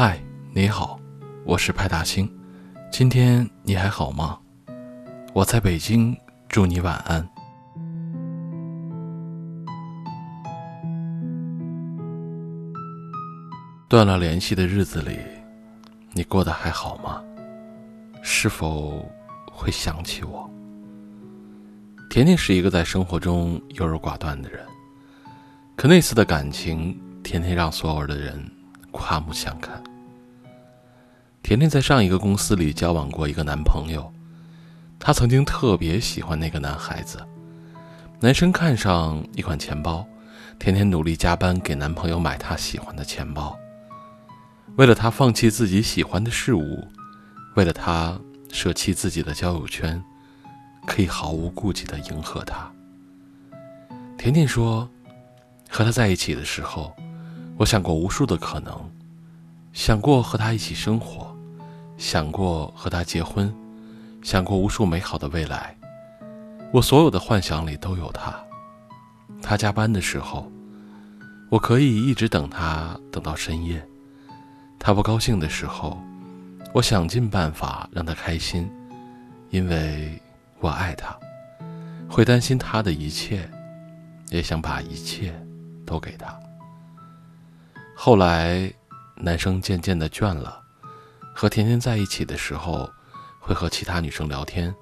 嗨，你好，我是派大星。今天你还好吗？我在北京，祝你晚安。断了联系的日子里，你过得还好吗？是否会想起我？甜甜是一个在生活中优柔寡断的人，可那次的感情，甜甜让所有的人刮目相看。甜甜在上一个公司里交往过一个男朋友，她曾经特别喜欢那个男孩子。男生看上一款钱包，甜甜努力加班给男朋友买他喜欢的钱包。为了他放弃自己喜欢的事物，为了他舍弃自己的交友圈，可以毫无顾忌地迎合他。甜甜说：“和他在一起的时候，我想过无数的可能，想过和他一起生活，想过和他结婚，想过无数美好的未来。我所有的幻想里都有他。他加班的时候，我可以一直等他，等到深夜。”他不高兴的时候，我想尽办法让他开心，因为我爱他，会担心他的一切，也想把一切都给他。后来，男生渐渐的倦了，和甜甜在一起的时候，会和其他女生聊天，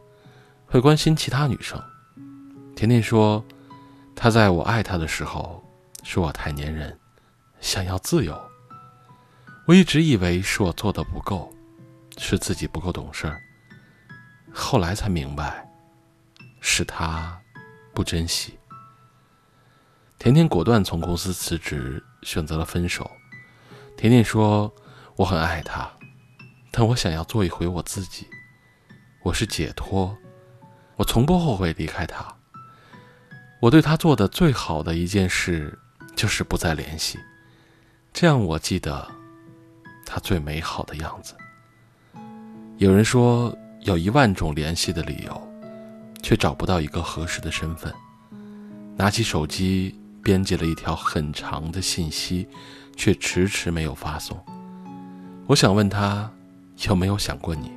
会关心其他女生。甜甜说，他在我爱他的时候，说我太粘人，想要自由。我一直以为是我做的不够，是自己不够懂事儿。后来才明白，是他不珍惜。甜甜果断从公司辞职，选择了分手。甜甜说：“我很爱他，但我想要做一回我自己。我是解脱，我从不后悔离开他。我对他做的最好的一件事，就是不再联系。这样我记得。”他最美好的样子。有人说有一万种联系的理由，却找不到一个合适的身份。拿起手机编辑了一条很长的信息，却迟迟没有发送。我想问他有没有想过你，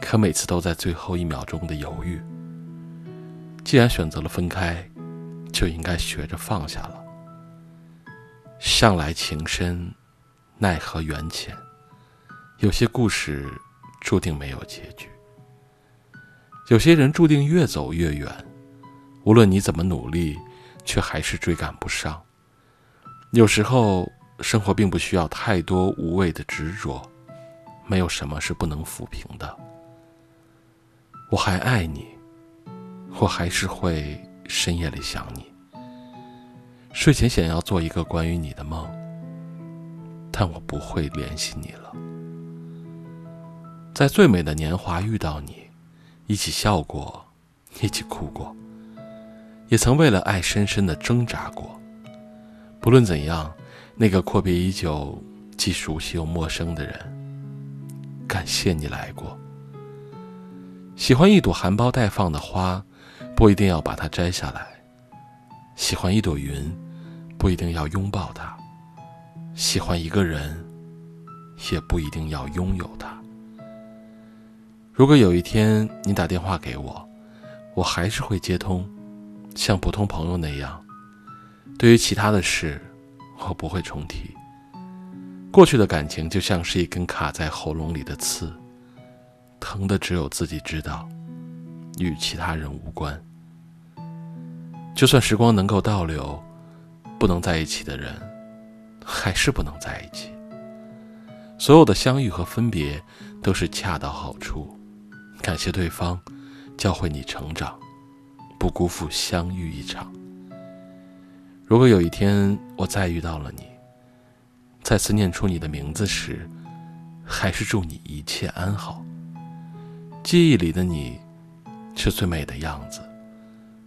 可每次都在最后一秒钟的犹豫。既然选择了分开，就应该学着放下了。向来情深。奈何缘浅，有些故事注定没有结局，有些人注定越走越远。无论你怎么努力，却还是追赶不上。有时候，生活并不需要太多无谓的执着，没有什么是不能抚平的。我还爱你，我还是会深夜里想你，睡前想要做一个关于你的梦。但我不会联系你了。在最美的年华遇到你，一起笑过，一起哭过，也曾为了爱深深的挣扎过。不论怎样，那个阔别已久、既熟悉又陌生的人，感谢你来过。喜欢一朵含苞待放的花，不一定要把它摘下来；喜欢一朵云，不一定要拥抱它。喜欢一个人，也不一定要拥有他。如果有一天你打电话给我，我还是会接通，像普通朋友那样。对于其他的事，我不会重提。过去的感情就像是一根卡在喉咙里的刺，疼的只有自己知道，与其他人无关。就算时光能够倒流，不能在一起的人。还是不能在一起。所有的相遇和分别都是恰到好处，感谢对方，教会你成长，不辜负相遇一场。如果有一天我再遇到了你，再次念出你的名字时，还是祝你一切安好。记忆里的你，是最美的样子，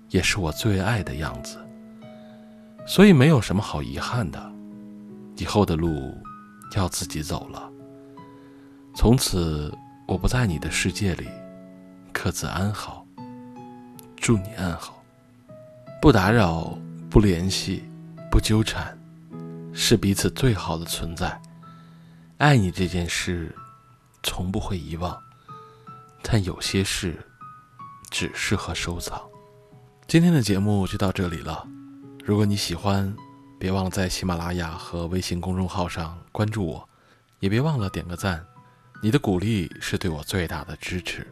也是我最爱的样子，所以没有什么好遗憾的。以后的路要自己走了。从此，我不在你的世界里，各自安好。祝你安好，不打扰，不联系，不纠缠，是彼此最好的存在。爱你这件事，从不会遗忘，但有些事，只适合收藏。今天的节目就到这里了。如果你喜欢，别忘了在喜马拉雅和微信公众号上关注我，也别忘了点个赞。你的鼓励是对我最大的支持，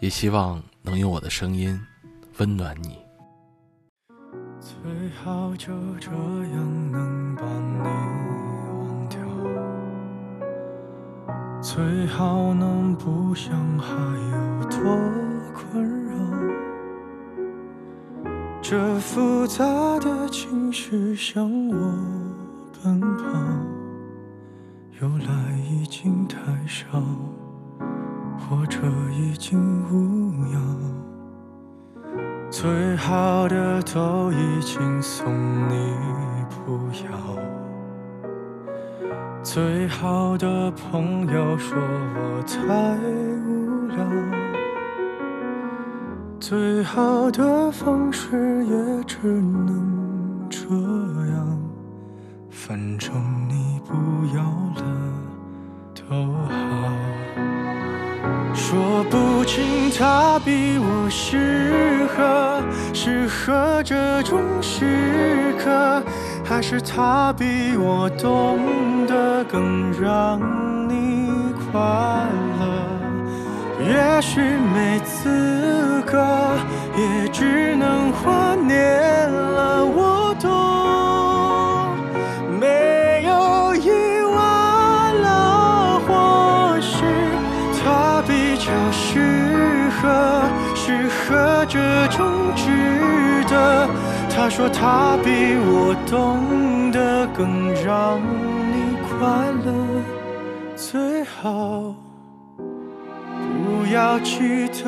也希望能用我的声音温暖你。最好就这样能把你忘掉。最好能不想还有多困扰，这复杂的情绪向我奔跑，由来已经太少，或者已经无恙，最好的都已经送你，不要。最好的朋友说我太无聊，最好的方式也只能这样。反正你不要了都好。说不清他比我适合，适合这种时刻。还是他比我懂得更让你快乐，也许没资格，也只能怀念了。我适合，这种值得。他说他比我懂得更让你快乐，最好不要记得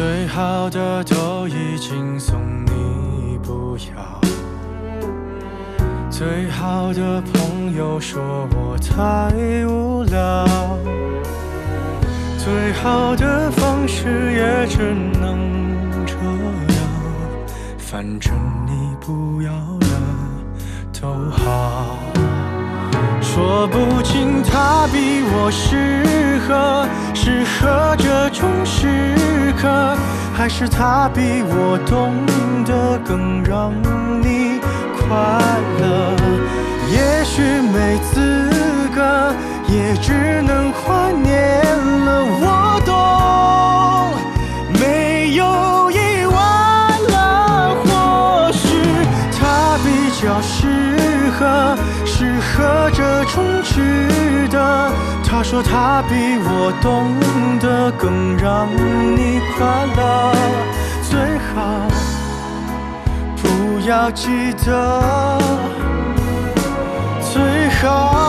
最好的都已经送你，不要。最好的朋友说我太无聊，最好的方式也只能这样。反正你不要了都好。说不清他比我适合，适合这种时刻，还是他比我懂得更让你快乐。也许没资格，也只能怀念了。我懂，没有意外了，或许他比较适合。适合这种值的，他说他比我懂得更让你快乐，最好不要记得。最好。